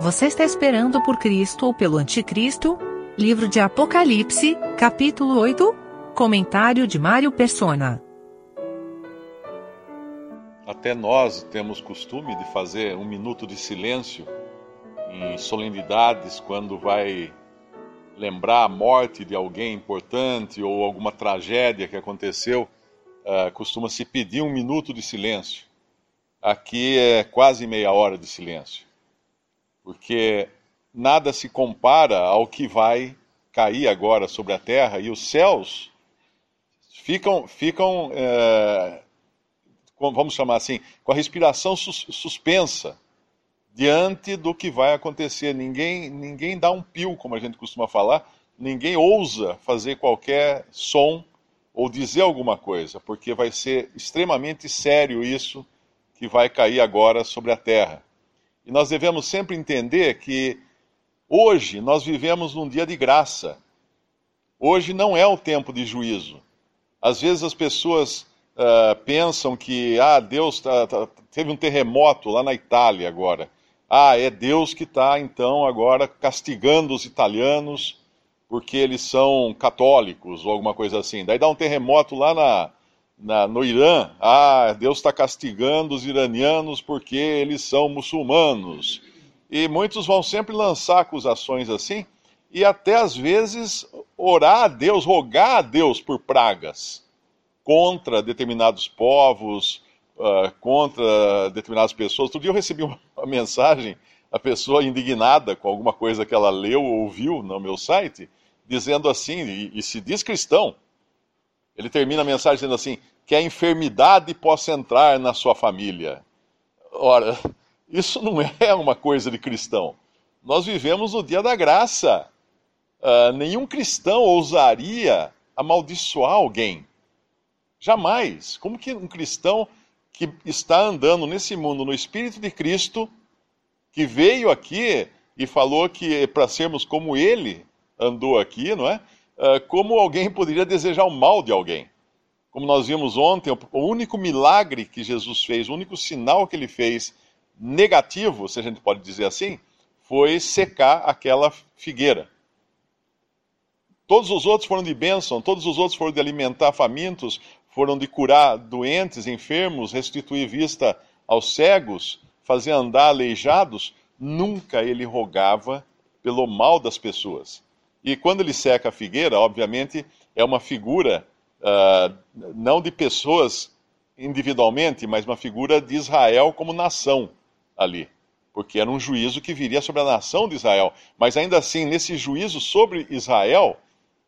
Você está esperando por Cristo ou pelo Anticristo? Livro de Apocalipse, capítulo 8. Comentário de Mário Persona. Até nós temos costume de fazer um minuto de silêncio em solenidades quando vai lembrar a morte de alguém importante ou alguma tragédia que aconteceu. Uh, Costuma-se pedir um minuto de silêncio. Aqui é quase meia hora de silêncio porque nada se compara ao que vai cair agora sobre a terra e os céus ficam, ficam é, vamos chamar assim, com a respiração sus suspensa diante do que vai acontecer. Ninguém, ninguém dá um pio, como a gente costuma falar, ninguém ousa fazer qualquer som ou dizer alguma coisa, porque vai ser extremamente sério isso que vai cair agora sobre a terra. E nós devemos sempre entender que hoje nós vivemos num dia de graça. Hoje não é o tempo de juízo. Às vezes as pessoas uh, pensam que, ah, Deus tá, tá, teve um terremoto lá na Itália agora. Ah, é Deus que está então agora castigando os italianos porque eles são católicos ou alguma coisa assim. Daí dá um terremoto lá na, na, no Irã, ah, Deus está castigando os iranianos porque eles são muçulmanos. E muitos vão sempre lançar acusações assim, e até às vezes orar a Deus, rogar a Deus por pragas contra determinados povos, uh, contra determinadas pessoas. Outro dia eu recebi uma mensagem, a pessoa indignada com alguma coisa que ela leu ou ouviu no meu site, dizendo assim, e, e se diz cristão, ele termina a mensagem dizendo assim: que a enfermidade possa entrar na sua família. Ora, isso não é uma coisa de cristão. Nós vivemos o dia da graça. Uh, nenhum cristão ousaria amaldiçoar alguém. Jamais. Como que um cristão que está andando nesse mundo no Espírito de Cristo, que veio aqui e falou que para sermos como ele andou aqui, não é? Ah, como alguém poderia desejar o mal de alguém. Como nós vimos ontem, o único milagre que Jesus fez, o único sinal que ele fez negativo, se a gente pode dizer assim, foi secar aquela figueira. Todos os outros foram de bênção, todos os outros foram de alimentar famintos, foram de curar doentes, enfermos, restituir vista aos cegos, fazer andar aleijados. Nunca ele rogava pelo mal das pessoas. E quando ele seca a figueira, obviamente, é uma figura uh, não de pessoas individualmente, mas uma figura de Israel como nação ali. Porque era um juízo que viria sobre a nação de Israel. Mas ainda assim, nesse juízo sobre Israel,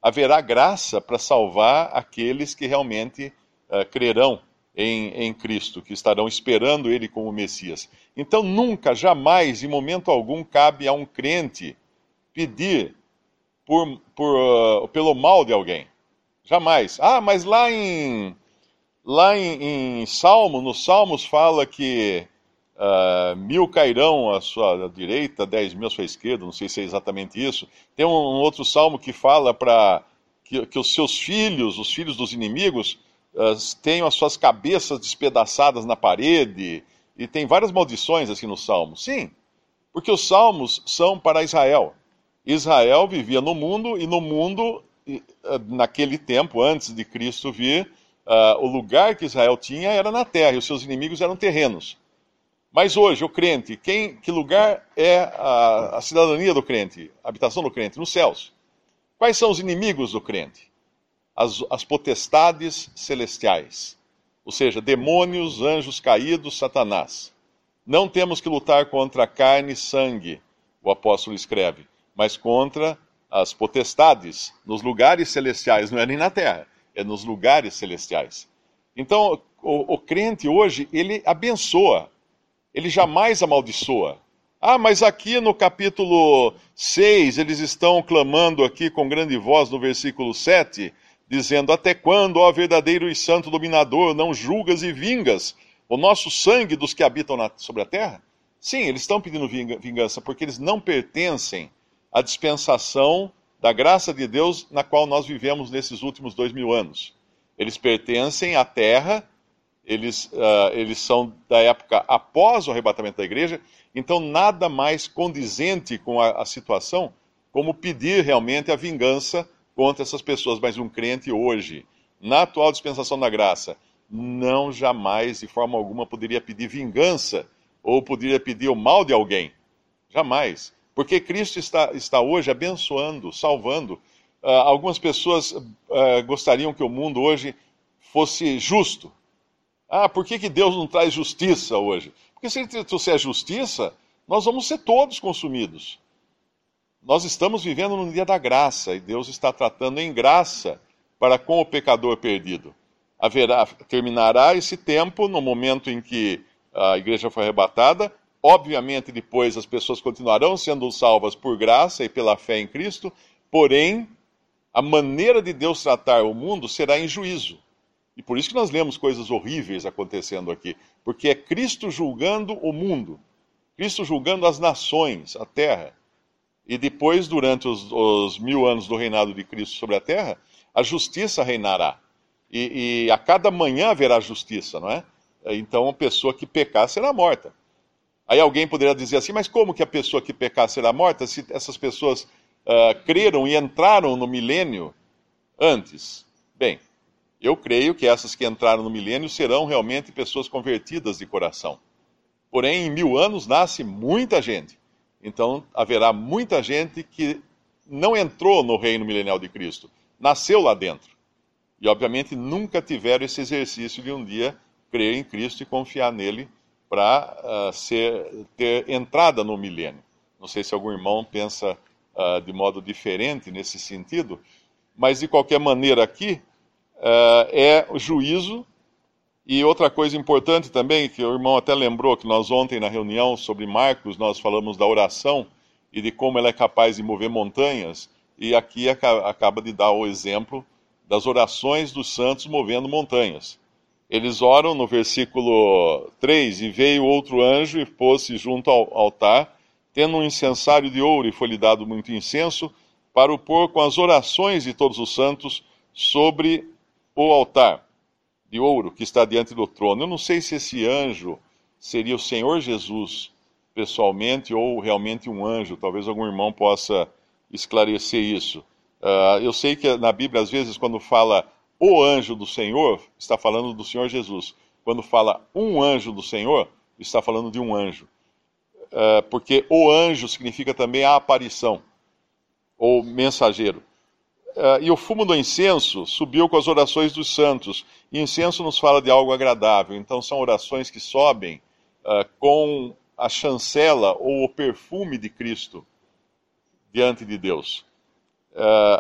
haverá graça para salvar aqueles que realmente uh, crerão em, em, Cristo, que estarão esperando Ele como Messias. Então, nunca, jamais, em momento algum, cabe a um crente pedir por, por, uh, pelo mal de alguém. Jamais. Ah, mas lá em lá em, em Salmo, nos Salmos fala que uh, mil cairão à sua direita, dez mil à sua esquerda, não sei se é exatamente isso. Tem um, um outro salmo que fala para que, que, os seus filhos, os filhos dos inimigos, uh, tenham as suas cabeças despedaçadas na parede. E tem várias maldições assim no salmo. Sim, porque os salmos são para Israel. Israel vivia no mundo e no mundo, ah, naquele tempo, antes de Cristo vir, uh, o lugar que Israel tinha era na terra e os seus inimigos eram terrenos. Mas hoje, o crente, quem, que lugar é a, a cidadania do crente, a habitação do crente? Nos céus. Quais são os inimigos do crente? As, as potestades celestiais, ou seja, demônios, anjos caídos, Satanás. Não temos que lutar contra carne e sangue, o apóstolo escreve mas contra as potestades nos lugares celestiais, não é nem na terra, é nos lugares celestiais. Então, o, o crente hoje, ele abençoa, ele jamais amaldiçoa. Ah, mas aqui no capítulo 6, eles estão clamando aqui com grande voz no versículo 7, dizendo: Até quando, ó verdadeiro e santo dominador, não julgas e vingas o nosso sangue dos que habitam na, sobre a terra? Sim, eles estão pedindo vingança porque eles não pertencem a dispensação da graça de Deus na qual nós vivemos nesses últimos dois mil anos. Eles pertencem à terra eles, uh, eles são da época após o arrebatamento da igreja, então nada mais condizente com a, a situação como pedir realmente a vingança contra essas pessoas. Mas um crente hoje, na atual dispensação da graça, não jamais, de forma alguma, poderia pedir vingança ou poderia pedir o mal de alguém. Jamais. Porque Cristo está, está hoje abençoando, salvando. Uh, algumas pessoas uh, gostariam que o mundo hoje fosse justo. Ah, por que, que Deus não traz justiça hoje? Porque se ele trouxer justiça, nós vamos ser todos consumidos. Nós estamos vivendo no dia da graça e Deus está tratando em graça para com o pecador perdido. Haverá, terminará esse tempo no momento em que a igreja foi arrebatada. Obviamente, depois as pessoas continuarão sendo salvas por graça e pela fé em Cristo, porém, a maneira de Deus tratar o mundo será em juízo. E por isso que nós lemos coisas horríveis acontecendo aqui, porque é Cristo julgando o mundo, Cristo julgando as nações, a terra. E depois, durante os, os mil anos do reinado de Cristo sobre a terra, a justiça reinará. E, e, a cada manhã haverá justiça, não é? Então a pessoa que pecar será morta. Aí alguém poderia dizer assim, mas como que a pessoa que pecar será morta se essas pessoas uh, creram e entraram no milênio antes? Bem, eu creio que essas que entraram no milênio serão realmente pessoas convertidas de coração. Porém, em mil anos nasce muita gente. Então, haverá muita gente que não entrou no reino milenial de Cristo, nasceu lá dentro. E, obviamente, nunca tiveram esse exercício de um dia crer em Cristo e confiar nele para uh, ter entrada no milênio. Não sei se algum irmão pensa uh, de modo diferente nesse sentido, mas de qualquer maneira aqui, uh, é o juízo. E outra coisa importante também, que o irmão até lembrou, que nós ontem na reunião sobre Marcos, nós falamos da oração e de como ela é capaz de mover montanhas, e aqui acaba de dar o exemplo das orações dos santos movendo montanhas. Eles oram no versículo 3: E veio outro anjo e pôs-se junto ao altar, tendo um incensário de ouro, e foi-lhe dado muito incenso, para o pôr com as orações de todos os santos sobre o altar de ouro que está diante do trono. Eu não sei se esse anjo seria o Senhor Jesus pessoalmente ou realmente um anjo. Talvez algum irmão possa esclarecer isso. Uh, eu sei que na Bíblia, às vezes, quando fala o anjo do Senhor, está falando do Senhor Jesus. Quando fala um anjo do Senhor, está falando de um anjo. Uh, porque o anjo significa também a aparição, ou mensageiro. Uh, e o fumo do incenso subiu com as orações dos santos. E incenso nos fala de algo agradável, então são orações que sobem uh, com a chancela ou o perfume de Cristo diante de Deus.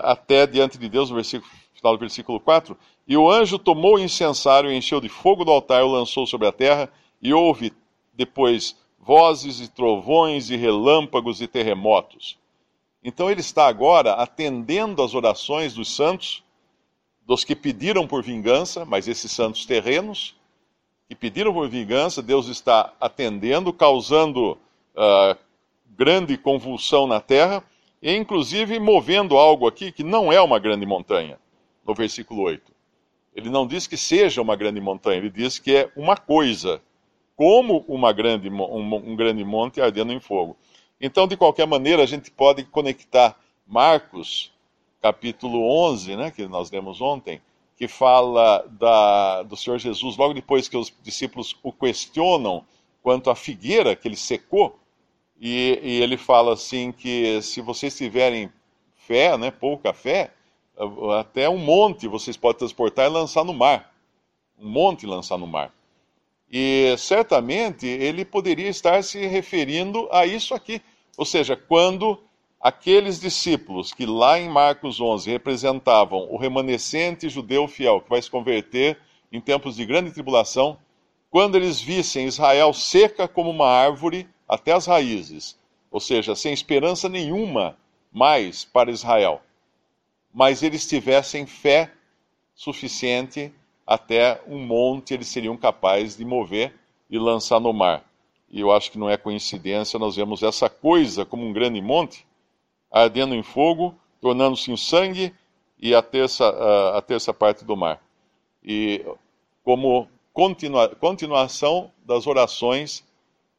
Até diante de Deus, no versículo, final do versículo 4. E o anjo tomou o incensário, encheu de fogo do altar, o lançou sobre a terra, e houve depois vozes e trovões e relâmpagos e terremotos. Então ele está agora atendendo às orações dos santos, dos que pediram por vingança, mas esses santos terrenos, que pediram por vingança, Deus está atendendo, causando uh, grande convulsão na terra, e inclusive movendo algo aqui que não é uma grande montanha, no versículo 8. Ele não diz que seja uma grande montanha, ele diz que é uma coisa, como uma grande, um, um grande monte ardendo em fogo. Então, de qualquer maneira, a gente pode conectar Marcos, capítulo 11, né, que nós lemos ontem, que fala da, do Senhor Jesus, logo depois que os discípulos o questionam quanto à figueira que ele secou, e, e ele fala assim que se vocês tiverem fé, né, pouca fé, até um monte vocês podem transportar e lançar no mar. Um monte lançar no mar. E certamente ele poderia estar se referindo a isso aqui. Ou seja, quando aqueles discípulos que lá em Marcos 11 representavam o remanescente judeu fiel que vai se converter em tempos de grande tribulação, quando eles vissem Israel seca como uma árvore até as raízes, ou seja, sem esperança nenhuma mais para Israel, mas eles tivessem fé suficiente até um monte eles seriam capazes de mover e lançar no mar. E eu acho que não é coincidência, nós vemos essa coisa como um grande monte, ardendo em fogo, tornando-se em sangue e a terça, a terça parte do mar. E como continua, continuação das orações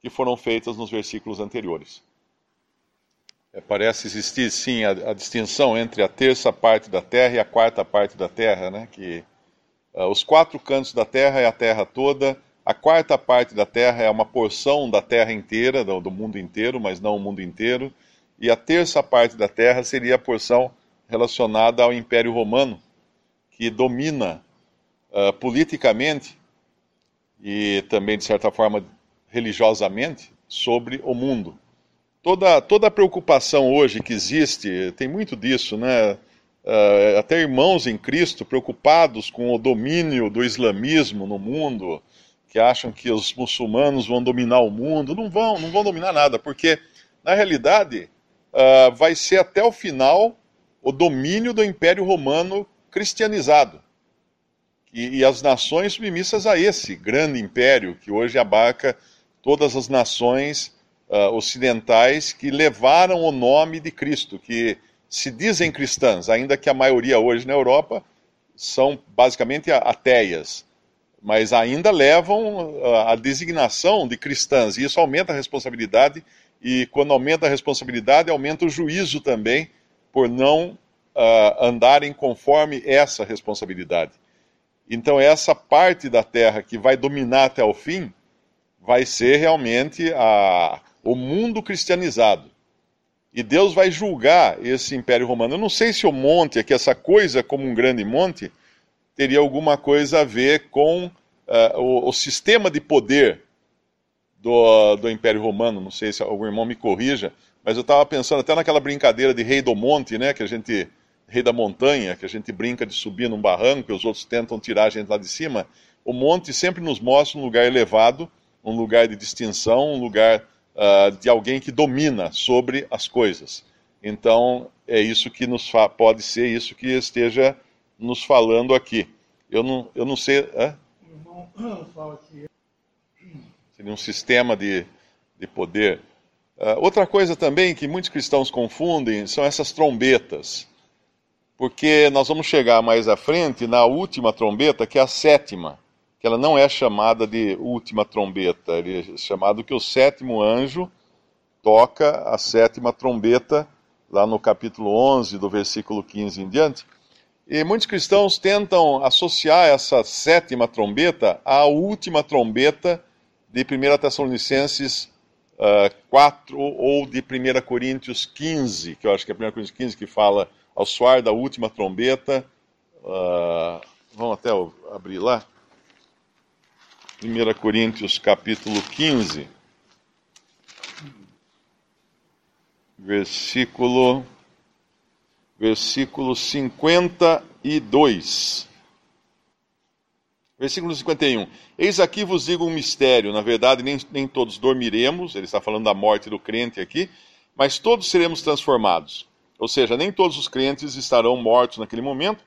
que foram feitas nos versículos anteriores. É, parece existir sim a, a, distinção entre a terça parte da terra e a quarta parte da terra, né? Que uh, os quatro cantos da terra é a terra toda, a quarta parte da terra é uma porção da terra inteira, do, do mundo inteiro, mas não o mundo inteiro, e a terça parte da terra seria a porção relacionada ao Império Romano, que domina uh, politicamente e também de certa forma religiosamente sobre o mundo toda, toda a preocupação hoje que existe, tem muito disso, né? Uh, até irmãos em Cristo preocupados com o domínio do islamismo no mundo, que acham que os muçulmanos vão dominar o mundo. Não vão, não vão dominar nada, porque na realidade uh, vai ser até o final o domínio do Império Romano cristianizado. E, e as nações submissas a esse grande império que hoje abarca todas as nações uh, ocidentais que levaram o nome de Cristo, que se dizem cristãs, ainda que a maioria hoje na Europa são basicamente ateias, mas ainda levam a designação de cristãs, e isso aumenta a responsabilidade, e quando aumenta a responsabilidade, aumenta o juízo também, por não uh, andarem conforme essa responsabilidade. Então, essa parte da terra que vai dominar até o fim, vai ser realmente a, o mundo cristianizado. E Deus vai julgar esse Império Romano. Eu não sei se o monte, aqui, essa coisa como um grande monte, teria alguma coisa a ver com uh, o, o, sistema de poder do, do Império Romano. Não sei se algum irmão me corrija, mas eu estava pensando até naquela brincadeira de rei do monte, né, que a gente rei da montanha, que a gente brinca de subir num barranco e os outros tentam tirar a gente lá de cima. O monte sempre nos mostra um lugar elevado, um lugar de distinção, um lugar uh, de alguém que domina sobre as coisas. Então, é isso que nos pode ser isso que esteja nos falando aqui. Eu não, eu não sei. Seria um sistema de, de poder. Uh, outra coisa também que muitos cristãos confundem são essas trombetas. Porque nós vamos chegar mais à frente na última trombeta, que é a sétima que ela não é chamada de última trombeta, ele é chamado que o sétimo anjo toca a sétima trombeta, lá no capítulo 11, do versículo 15 em diante. E muitos cristãos tentam associar essa sétima trombeta à última trombeta de 1 Tessalonicenses uh, 4 ou de 1 Coríntios 15, que eu acho que é 1 Coríntios 15 que fala ao soar da última trombeta. Uh, vamos até abrir lá. 1 Coríntios capítulo 15, versículo, versículo 52. Versículo 51. Eis aqui vos digo um mistério. Na verdade, nem, nem todos dormiremos, ele está falando da morte do crente aqui, mas todos seremos transformados. Ou seja, nem todos os crentes estarão mortos naquele momento,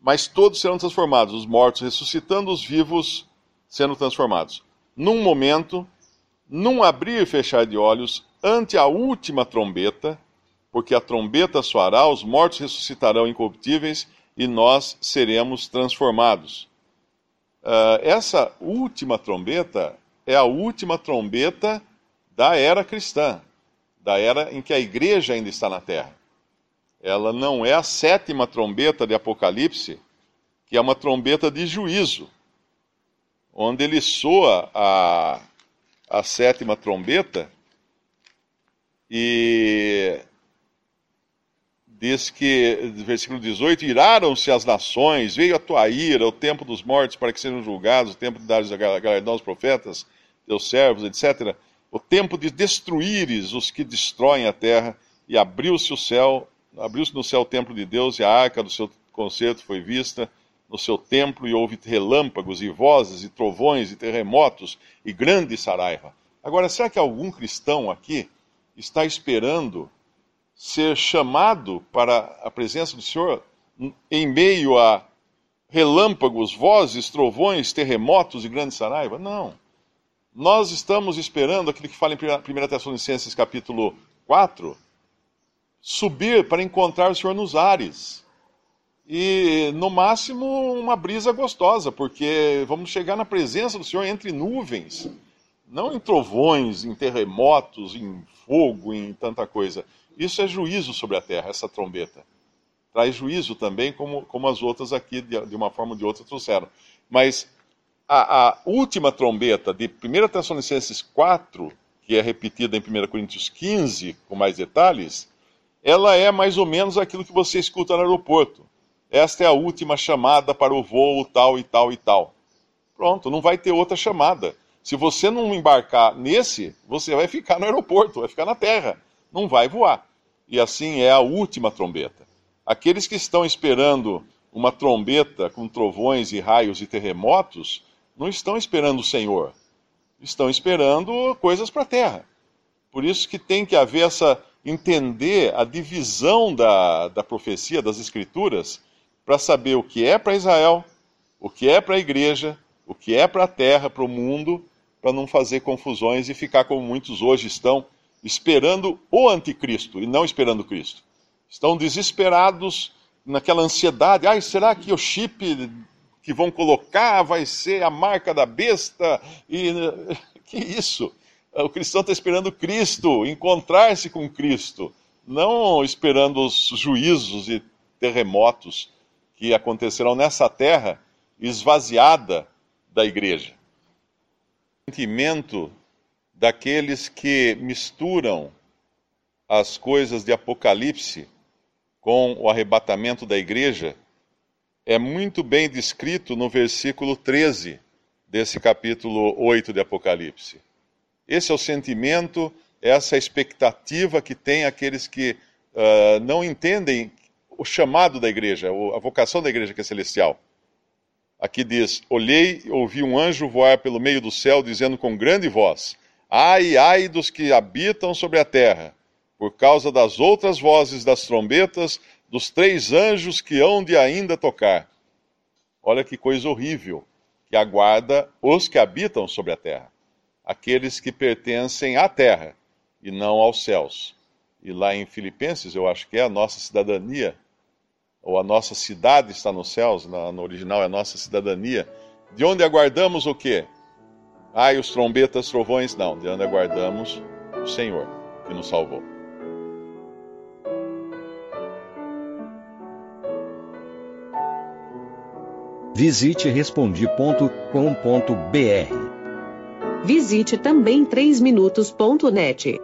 mas todos serão transformados, os mortos ressuscitando, os vivos sendo transformados. Num momento, num abrir e fechar de olhos, ante a última trombeta, porque a trombeta soará, os mortos ressuscitarão incorruptíveis e nós seremos transformados. Uh, essa última trombeta é a última trombeta da era cristã, da era em que a igreja ainda está na terra. Ela não é a sétima trombeta de Apocalipse, que é uma trombeta de juízo onde ele soa a, a sétima trombeta e diz que, versículo 18, iraram-se as nações, veio a tua ira, o tempo dos mortos para que sejam julgados, o tempo de dar galardão aos profetas, teus servos, etc. O tempo de destruíres os que destroem a terra, e abriu-se o céu, abriu-se no céu o templo de Deus, e a arca do seu concerto foi vista, no seu templo e houve relâmpagos e vozes e trovões e terremotos e grande saraiva. Agora, será que algum cristão aqui está esperando ser chamado para a presença do Senhor em meio a relâmpagos, vozes, trovões, terremotos e grande saraiva? Não. Nós estamos esperando aquilo que fala em 1 Tessalonicenses capítulo 4, subir para encontrar o Senhor nos ares e no máximo uma brisa gostosa, porque vamos chegar na presença do Senhor entre nuvens, não em trovões, em terremotos, em fogo, em tanta coisa. Isso é juízo sobre a terra, essa trombeta. Traz juízo também, como, como as outras aqui, de, uma forma ou de outra, trouxeram. Mas a, a última trombeta de 1 Tessalonicenses 4, que é repetida em 1 Coríntios 15, com mais detalhes, ela é mais ou menos aquilo que você escuta no aeroporto. Esta é a última chamada para o voo tal e tal e tal. Pronto, não vai ter outra chamada. Se você não embarcar nesse, você vai ficar no aeroporto, vai ficar na terra, não vai voar. E assim é a última trombeta. Aqueles que estão esperando uma trombeta com trovões e raios e terremotos, não estão esperando o Senhor, estão esperando coisas para a terra. Por isso que tem que haver essa entender a divisão da, da profecia, das escrituras, para saber o que é para Israel, o que é para a igreja, o que é para a terra, para o mundo, para não fazer confusões e ficar como muitos hoje estão, esperando o anticristo e não esperando Cristo. Estão desesperados naquela ansiedade, ai, será que o chip que vão colocar vai ser a marca da besta? E que isso? o cristão está esperando Cristo, encontrar-se com Cristo, não esperando os juízos e terremotos que acontecerão nessa terra esvaziada da igreja. O sentimento daqueles que misturam as coisas de Apocalipse com o arrebatamento da igreja é muito bem descrito no versículo 13 desse capítulo 8 de Apocalipse. Esse é o sentimento, essa é expectativa que tem aqueles que uh, não entendem o chamado da igreja, a vocação da igreja que é celestial. Aqui diz: Olhei e ouvi um anjo voar pelo meio do céu, dizendo com grande voz: Ai, ai dos que habitam sobre a terra, por causa das outras vozes das trombetas dos três anjos que hão de ainda tocar. Olha que coisa horrível que aguarda os que habitam sobre a terra aqueles que pertencem à terra e não aos céus. E lá em Filipenses, eu acho que é a nossa cidadania, ou a nossa cidade está nos céus, no original é a nossa cidadania. De onde aguardamos o quê? Ai, os trombetas, trovões, não. De onde aguardamos o Senhor, que nos salvou. Visite respondi.com.br Visite também 3minutos.net.